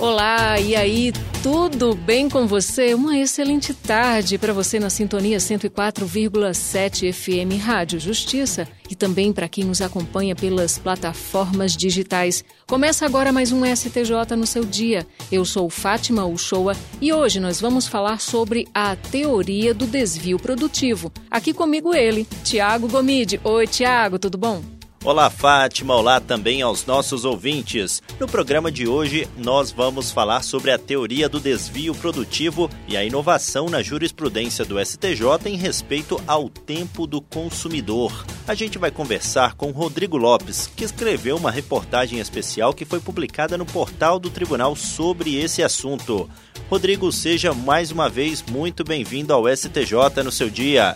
Olá, e aí, tudo bem com você? Uma excelente tarde para você na sintonia 104,7 FM Rádio Justiça e também para quem nos acompanha pelas plataformas digitais. Começa agora mais um STJ no seu dia. Eu sou Fátima Uchoa e hoje nós vamos falar sobre a teoria do desvio produtivo. Aqui comigo ele, Tiago Gomide. Oi, Tiago, tudo bom? Olá, Fátima. Olá também aos nossos ouvintes. No programa de hoje, nós vamos falar sobre a teoria do desvio produtivo e a inovação na jurisprudência do STJ em respeito ao tempo do consumidor. A gente vai conversar com Rodrigo Lopes, que escreveu uma reportagem especial que foi publicada no portal do tribunal sobre esse assunto. Rodrigo, seja mais uma vez muito bem-vindo ao STJ no seu dia.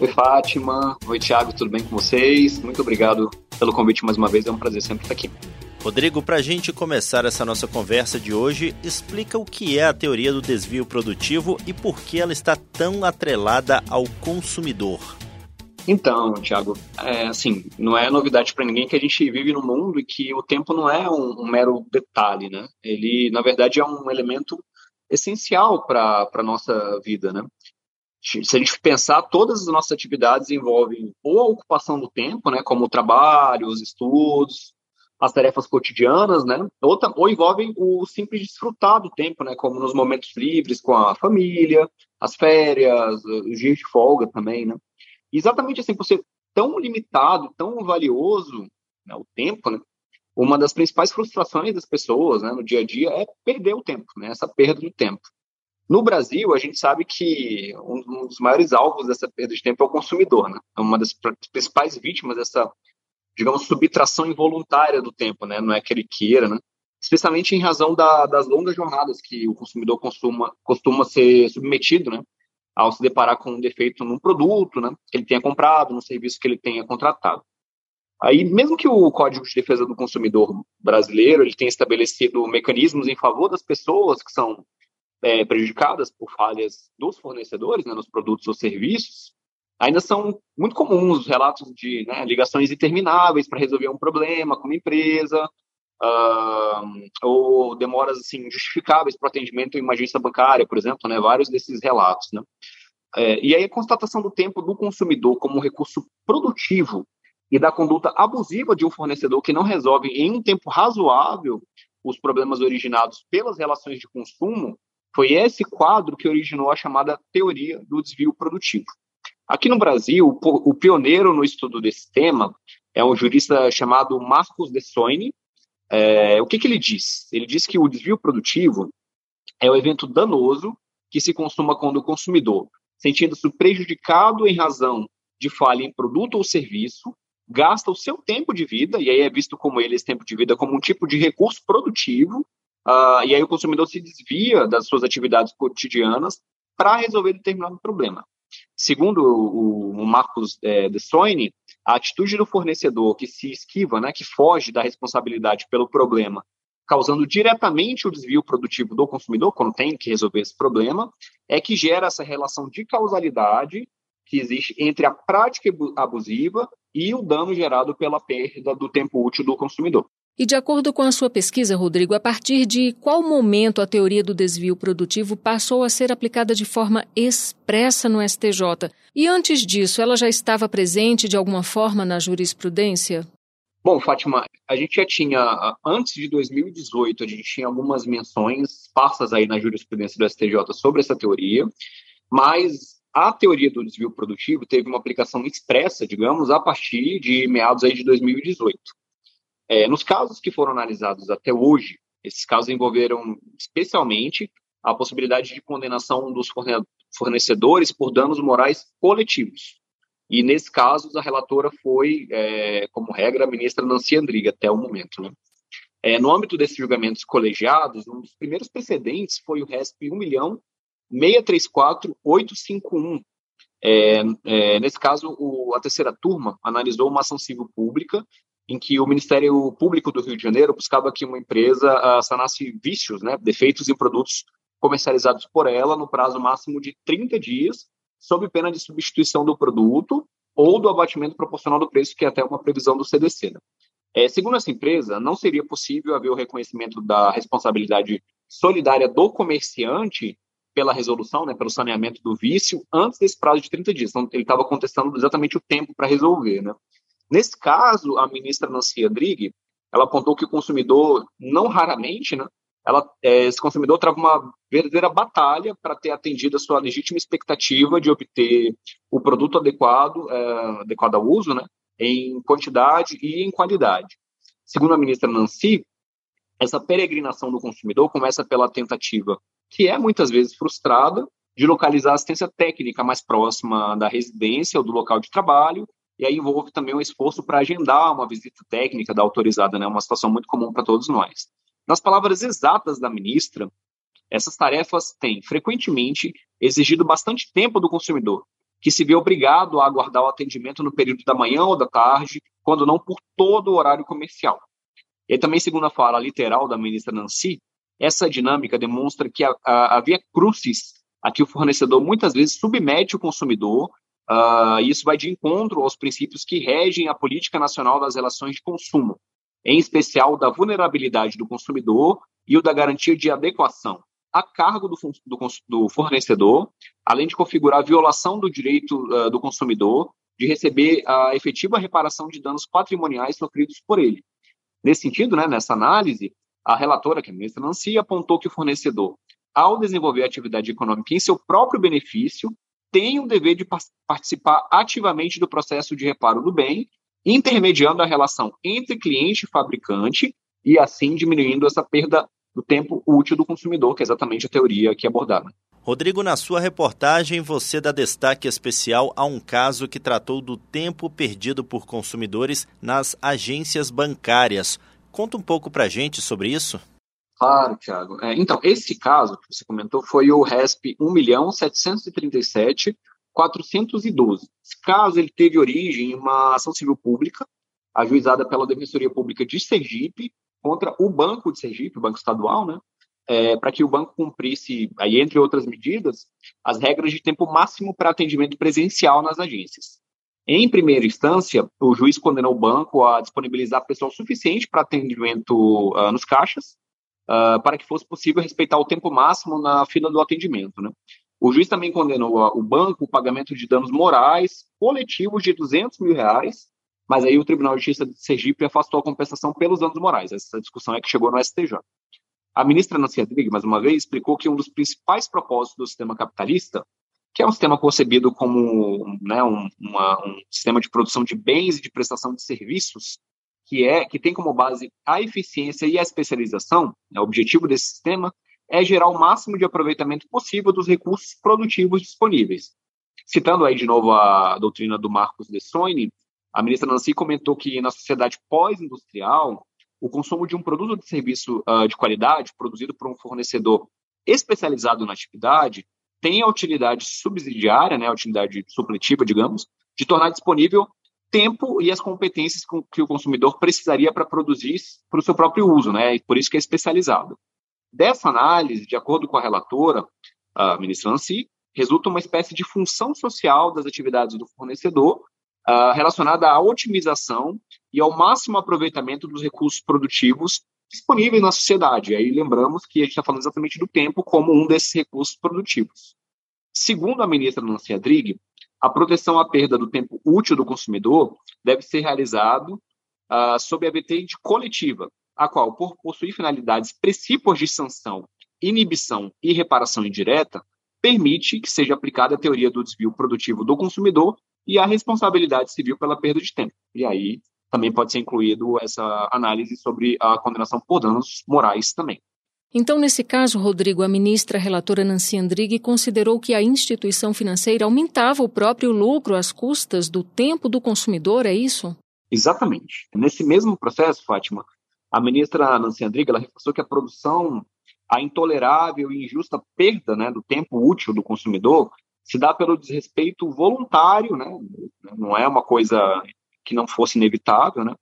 Oi, Fátima. Oi, Thiago, tudo bem com vocês? Muito obrigado pelo convite mais uma vez, é um prazer sempre estar aqui. Rodrigo, para a gente começar essa nossa conversa de hoje, explica o que é a teoria do desvio produtivo e por que ela está tão atrelada ao consumidor. Então, Thiago, é, assim, não é novidade para ninguém que a gente vive num mundo e que o tempo não é um, um mero detalhe, né? Ele, na verdade, é um elemento essencial para a nossa vida, né? Se a gente pensar, todas as nossas atividades envolvem ou a ocupação do tempo, né, como o trabalho, os estudos, as tarefas cotidianas, né, ou, ou envolvem o simples desfrutar do tempo, né, como nos momentos livres com a família, as férias, os dias de folga também, né. E exatamente assim, por ser tão limitado, tão valioso né, o tempo, né, uma das principais frustrações das pessoas né, no dia a dia é perder o tempo, né, essa perda do tempo. No Brasil, a gente sabe que um dos maiores alvos dessa perda de tempo é o consumidor, né? É uma das principais vítimas dessa, digamos, subtração involuntária do tempo, né? Não é que ele queira, né? Especialmente em razão da, das longas jornadas que o consumidor costuma, costuma ser submetido, né? Ao se deparar com um defeito num produto, né? Que ele tenha comprado, num serviço que ele tenha contratado. Aí, mesmo que o Código de Defesa do Consumidor brasileiro ele tenha estabelecido mecanismos em favor das pessoas que são é, prejudicadas por falhas dos fornecedores né, nos produtos ou serviços, ainda são muito comuns os relatos de né, ligações intermináveis para resolver um problema com uma empresa, uh, ou demoras assim, justificáveis para atendimento em uma agência bancária, por exemplo, né, vários desses relatos. Né? É, e aí a constatação do tempo do consumidor como um recurso produtivo e da conduta abusiva de um fornecedor que não resolve em um tempo razoável os problemas originados pelas relações de consumo foi esse quadro que originou a chamada teoria do desvio produtivo. Aqui no Brasil, o pioneiro no estudo desse tema é um jurista chamado Marcos de Soine. É, o que, que ele diz? Ele diz que o desvio produtivo é o evento danoso que se consuma quando o consumidor, sentindo-se prejudicado em razão de falha em produto ou serviço, gasta o seu tempo de vida, e aí é visto como ele, esse tempo de vida, como um tipo de recurso produtivo, Uh, e aí o consumidor se desvia das suas atividades cotidianas para resolver determinado problema. Segundo o, o Marcos é, de Soine, a atitude do fornecedor que se esquiva, né, que foge da responsabilidade pelo problema, causando diretamente o desvio produtivo do consumidor, quando tem que resolver esse problema, é que gera essa relação de causalidade que existe entre a prática abusiva e o dano gerado pela perda do tempo útil do consumidor. E de acordo com a sua pesquisa, Rodrigo, a partir de qual momento a teoria do desvio produtivo passou a ser aplicada de forma expressa no STJ? E antes disso, ela já estava presente de alguma forma na jurisprudência? Bom, Fátima, a gente já tinha, antes de 2018, a gente tinha algumas menções esparsas aí na jurisprudência do STJ sobre essa teoria, mas a teoria do desvio produtivo teve uma aplicação expressa, digamos, a partir de meados aí de 2018. É, nos casos que foram analisados até hoje, esses casos envolveram especialmente a possibilidade de condenação dos fornecedores por danos morais coletivos. E, nesse caso, a relatora foi, é, como regra, a ministra Nancy Andriga, até o momento. Né? É, no âmbito desses julgamentos colegiados, um dos primeiros precedentes foi o RESP 1.634.851. É, é, nesse caso, o, a terceira turma analisou uma ação civil pública em que o Ministério Público do Rio de Janeiro buscava que uma empresa uh, sanasse vícios, né, defeitos em produtos comercializados por ela no prazo máximo de 30 dias, sob pena de substituição do produto ou do abatimento proporcional do preço, que é até uma previsão do CDC. Né? É, segundo essa empresa, não seria possível haver o reconhecimento da responsabilidade solidária do comerciante pela resolução, né, pelo saneamento do vício, antes desse prazo de 30 dias. Então, ele estava contestando exatamente o tempo para resolver. Né? Nesse caso, a ministra Nancy Andrighi, ela apontou que o consumidor, não raramente, né, ela, é, esse consumidor trava uma verdadeira batalha para ter atendido a sua legítima expectativa de obter o produto adequado, é, adequado ao uso, né, em quantidade e em qualidade. Segundo a ministra Nancy, essa peregrinação do consumidor começa pela tentativa, que é muitas vezes frustrada, de localizar assistência técnica mais próxima da residência ou do local de trabalho, e aí envolve também um esforço para agendar uma visita técnica da autorizada, né, uma situação muito comum para todos nós. Nas palavras exatas da ministra, essas tarefas têm frequentemente exigido bastante tempo do consumidor, que se vê obrigado a aguardar o atendimento no período da manhã ou da tarde, quando não por todo o horário comercial. E também, segundo a fala literal da ministra Nancy, essa dinâmica demonstra que havia crucis a que o fornecedor muitas vezes submete o consumidor, uh, isso vai de encontro aos princípios que regem a política nacional das relações de consumo, em especial da vulnerabilidade do consumidor e o da garantia de adequação, a cargo do, do, do fornecedor, além de configurar a violação do direito uh, do consumidor de receber a efetiva reparação de danos patrimoniais sofridos por ele. Nesse sentido, né, nessa análise, a relatora, que é a ministra Nancy, apontou que o fornecedor, ao desenvolver atividade econômica em seu próprio benefício, tem o dever de participar ativamente do processo de reparo do bem, intermediando a relação entre cliente e fabricante e assim diminuindo essa perda do tempo útil do consumidor, que é exatamente a teoria aqui abordada. Rodrigo, na sua reportagem, você dá destaque especial a um caso que tratou do tempo perdido por consumidores nas agências bancárias. Conta um pouco para a gente sobre isso. Claro, Thiago. É, então, esse caso que você comentou foi o RESP 1.737.412. Esse caso ele teve origem em uma ação civil pública, ajuizada pela Defensoria Pública de Sergipe, contra o Banco de Sergipe, o Banco Estadual, né, é, para que o banco cumprisse, aí, entre outras medidas, as regras de tempo máximo para atendimento presencial nas agências. Em primeira instância, o juiz condenou o banco a disponibilizar pessoal suficiente para atendimento uh, nos caixas, uh, para que fosse possível respeitar o tempo máximo na fila do atendimento. Né? O juiz também condenou o banco o pagamento de danos morais coletivos de 200 mil reais mas aí o Tribunal de Justiça de Sergipe afastou a compensação pelos danos morais. Essa discussão é que chegou no STJ. A ministra Nancy Rodrigues, mais uma vez, explicou que um dos principais propósitos do sistema capitalista, que é um sistema concebido como né, um, uma, um sistema de produção de bens e de prestação de serviços, que é que tem como base a eficiência e a especialização, né, o objetivo desse sistema é gerar o máximo de aproveitamento possível dos recursos produtivos disponíveis. Citando aí de novo a doutrina do Marcos de Soine, a ministra Nancy comentou que na sociedade pós-industrial, o consumo de um produto ou de serviço uh, de qualidade, produzido por um fornecedor especializado na atividade, tem a utilidade subsidiária, né, a utilidade supletiva, digamos, de tornar disponível tempo e as competências que o consumidor precisaria para produzir para o seu próprio uso, né, e por isso que é especializado. Dessa análise, de acordo com a relatora, a ministra Nancy, resulta uma espécie de função social das atividades do fornecedor uh, relacionada à otimização e ao máximo aproveitamento dos recursos produtivos disponíveis na sociedade. E aí lembramos que a gente está falando exatamente do tempo como um desses recursos produtivos. Segundo a ministra Nancy Adrig, a proteção à perda do tempo útil do consumidor deve ser realizado uh, sob a vertente coletiva, a qual, por possuir finalidades precípuas de sanção, inibição e reparação indireta, permite que seja aplicada a teoria do desvio produtivo do consumidor e a responsabilidade civil pela perda de tempo. E aí também pode ser incluído essa análise sobre a condenação por danos morais também. Então, nesse caso, Rodrigo, a ministra relatora Nancy Andrighi considerou que a instituição financeira aumentava o próprio lucro às custas do tempo do consumidor, é isso? Exatamente. Nesse mesmo processo, Fátima, a ministra Nancy Andrighi ela reforçou que a produção, a intolerável e injusta perda né, do tempo útil do consumidor se dá pelo desrespeito voluntário, né? não é uma coisa que não fosse inevitável, né?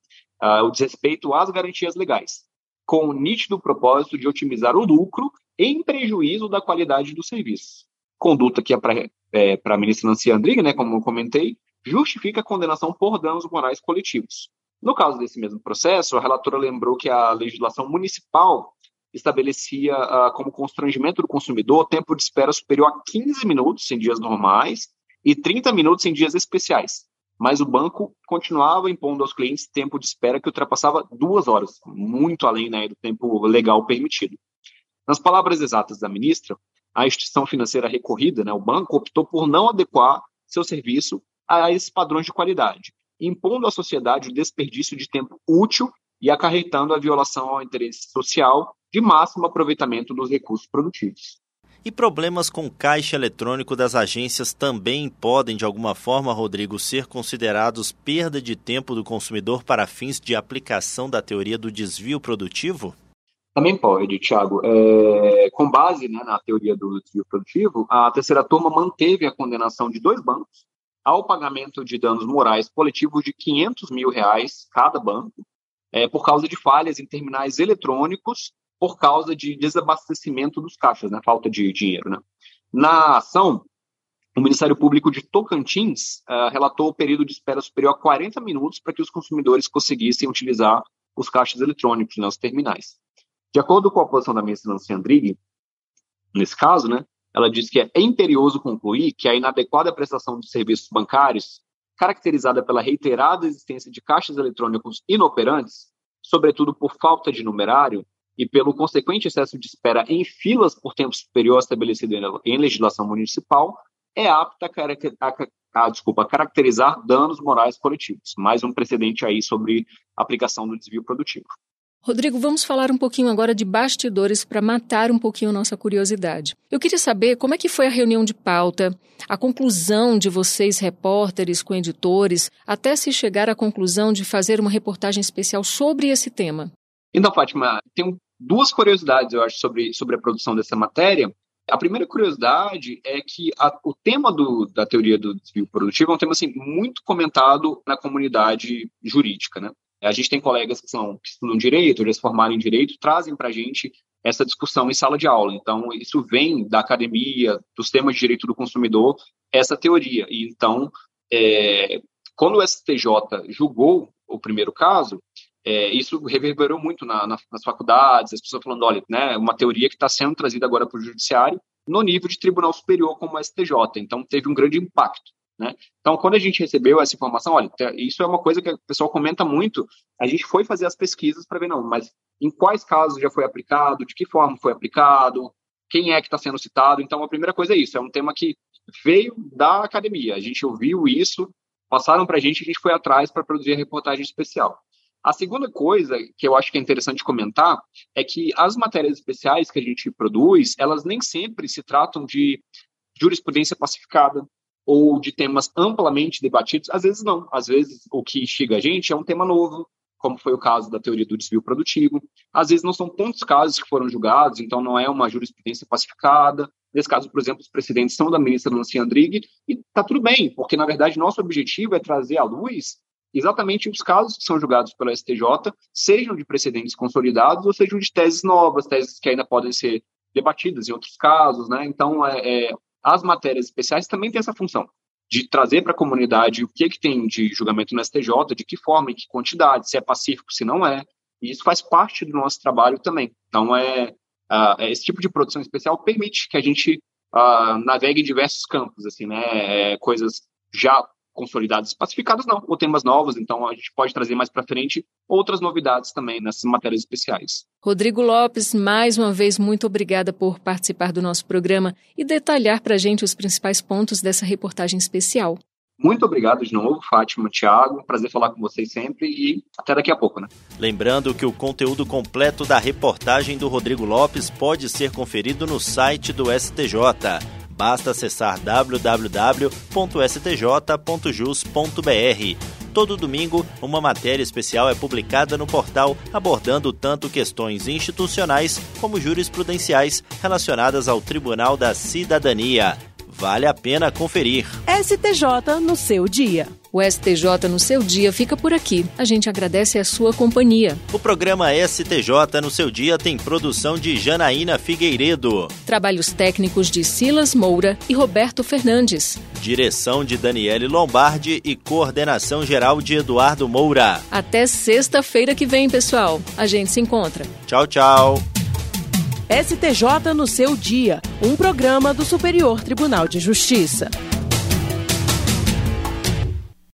Uh, o desrespeito às garantias legais, com o nítido propósito de otimizar o lucro em prejuízo da qualidade do serviço. Conduta que é para é, a ministra Nancy Andrighi, né, como eu comentei, justifica a condenação por danos morais coletivos. No caso desse mesmo processo, a relatora lembrou que a legislação municipal estabelecia uh, como constrangimento do consumidor tempo de espera superior a 15 minutos em dias normais e 30 minutos em dias especiais. Mas o banco continuava impondo aos clientes tempo de espera que ultrapassava duas horas, muito além né, do tempo legal permitido. Nas palavras exatas da ministra, a instituição financeira recorrida, né, o banco, optou por não adequar seu serviço a esses padrões de qualidade, impondo à sociedade o desperdício de tempo útil e acarretando a violação ao interesse social de máximo aproveitamento dos recursos produtivos. E problemas com caixa eletrônico das agências também podem, de alguma forma, Rodrigo, ser considerados perda de tempo do consumidor para fins de aplicação da teoria do desvio produtivo? Também pode, Tiago. É, com base né, na teoria do desvio produtivo, a terceira turma manteve a condenação de dois bancos ao pagamento de danos morais coletivos de 500 mil reais cada banco, é, por causa de falhas em terminais eletrônicos, por causa de desabastecimento dos caixas, né, falta de dinheiro. Né. Na ação, o Ministério Público de Tocantins uh, relatou o período de espera superior a 40 minutos para que os consumidores conseguissem utilizar os caixas eletrônicos, né, terminais. De acordo com a posição da ministra Nancy Andrighi, nesse caso, né, ela diz que é imperioso concluir que a inadequada prestação de serviços bancários, caracterizada pela reiterada existência de caixas eletrônicos inoperantes, sobretudo por falta de numerário e pelo consequente excesso de espera em filas por tempo superior estabelecido em legislação municipal, é apta a, a, a, desculpa, a caracterizar danos morais coletivos. Mais um precedente aí sobre aplicação do desvio produtivo. Rodrigo, vamos falar um pouquinho agora de bastidores para matar um pouquinho nossa curiosidade. Eu queria saber como é que foi a reunião de pauta, a conclusão de vocês, repórteres, com editores, até se chegar à conclusão de fazer uma reportagem especial sobre esse tema. Então, Fátima, tenho duas curiosidades, eu acho, sobre, sobre a produção dessa matéria. A primeira curiosidade é que a, o tema do, da teoria do desvio produtivo é um tema assim, muito comentado na comunidade jurídica. Né? A gente tem colegas que são que estudam direito, se formaram em direito, trazem para a gente essa discussão em sala de aula. Então, isso vem da academia, dos temas de direito do consumidor, essa teoria. E então, é, quando o STJ julgou o primeiro caso, é, isso reverberou muito na, na, nas faculdades, as pessoas falando, olha, né, uma teoria que está sendo trazida agora para o judiciário no nível de tribunal superior como o STJ. Então, teve um grande impacto. Né? Então, quando a gente recebeu essa informação, olha, isso é uma coisa que o pessoal comenta muito, a gente foi fazer as pesquisas para ver, não, mas em quais casos já foi aplicado, de que forma foi aplicado, quem é que está sendo citado. Então, a primeira coisa é isso, é um tema que veio da academia, a gente ouviu isso, passaram para a gente, a gente foi atrás para produzir a reportagem especial. A segunda coisa que eu acho que é interessante comentar é que as matérias especiais que a gente produz, elas nem sempre se tratam de jurisprudência pacificada, ou de temas amplamente debatidos, às vezes não. Às vezes o que instiga a gente é um tema novo, como foi o caso da teoria do desvio produtivo. Às vezes não são tantos casos que foram julgados, então não é uma jurisprudência pacificada. Nesse caso, por exemplo, os precedentes são da ministra Nancy Andrighi, e está tudo bem, porque na verdade nosso objetivo é trazer à luz exatamente os casos que são julgados pela STJ, sejam de precedentes consolidados ou sejam de teses novas, teses que ainda podem ser debatidas em outros casos, né? Então, é, é as matérias especiais também têm essa função de trazer para a comunidade o que, que tem de julgamento no STJ, de que forma, em que quantidade, se é pacífico, se não é. E isso faz parte do nosso trabalho também. Então, é, uh, esse tipo de produção especial permite que a gente uh, navegue em diversos campos, assim, né? É, coisas já consolidados pacificados não, ou temas novos, então a gente pode trazer mais para frente outras novidades também nessas matérias especiais. Rodrigo Lopes, mais uma vez, muito obrigada por participar do nosso programa e detalhar para a gente os principais pontos dessa reportagem especial. Muito obrigado de novo, Fátima, Thiago. Prazer falar com vocês sempre e até daqui a pouco, né? Lembrando que o conteúdo completo da reportagem do Rodrigo Lopes pode ser conferido no site do STJ Basta acessar www.stj.jus.br. Todo domingo, uma matéria especial é publicada no portal abordando tanto questões institucionais como jurisprudenciais relacionadas ao Tribunal da Cidadania. Vale a pena conferir. STJ no seu dia. O STJ no seu dia fica por aqui. A gente agradece a sua companhia. O programa STJ no seu dia tem produção de Janaína Figueiredo. Trabalhos técnicos de Silas Moura e Roberto Fernandes. Direção de Daniele Lombardi e coordenação geral de Eduardo Moura. Até sexta-feira que vem, pessoal. A gente se encontra. Tchau, tchau. STJ no seu dia, um programa do Superior Tribunal de Justiça.